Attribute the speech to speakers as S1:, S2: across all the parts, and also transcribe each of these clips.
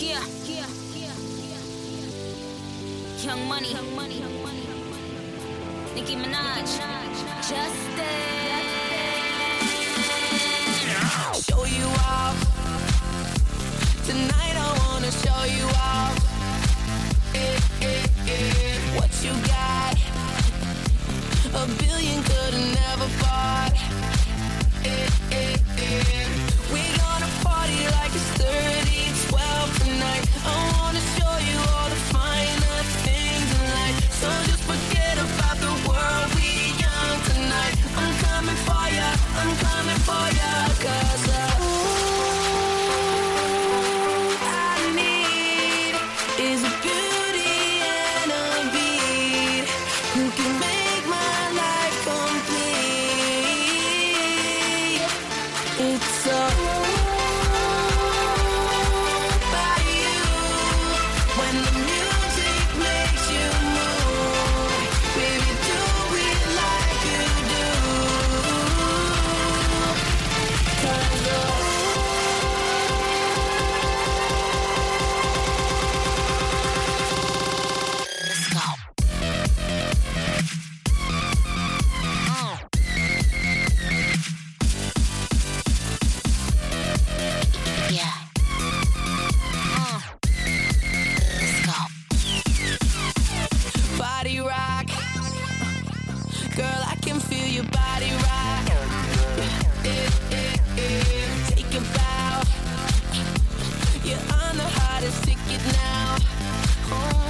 S1: Yeah. Young money, young money, young money. Nicki Minaj,
S2: Minaj. Justin. Justin. voy a. Oh.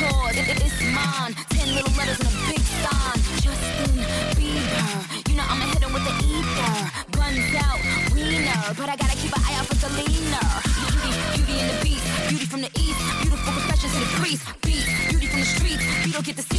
S2: toward. It, it's
S1: mine. Ten little letters and a big sign. Justin Bieber. You know I'ma hit him with the ether. Guns out, wiener. But I gotta keep an eye out for the leaner. Beauty, beauty and the beast. Beauty from the east. Beautiful confessions in the priest. Beat, beauty from the streets. You don't get the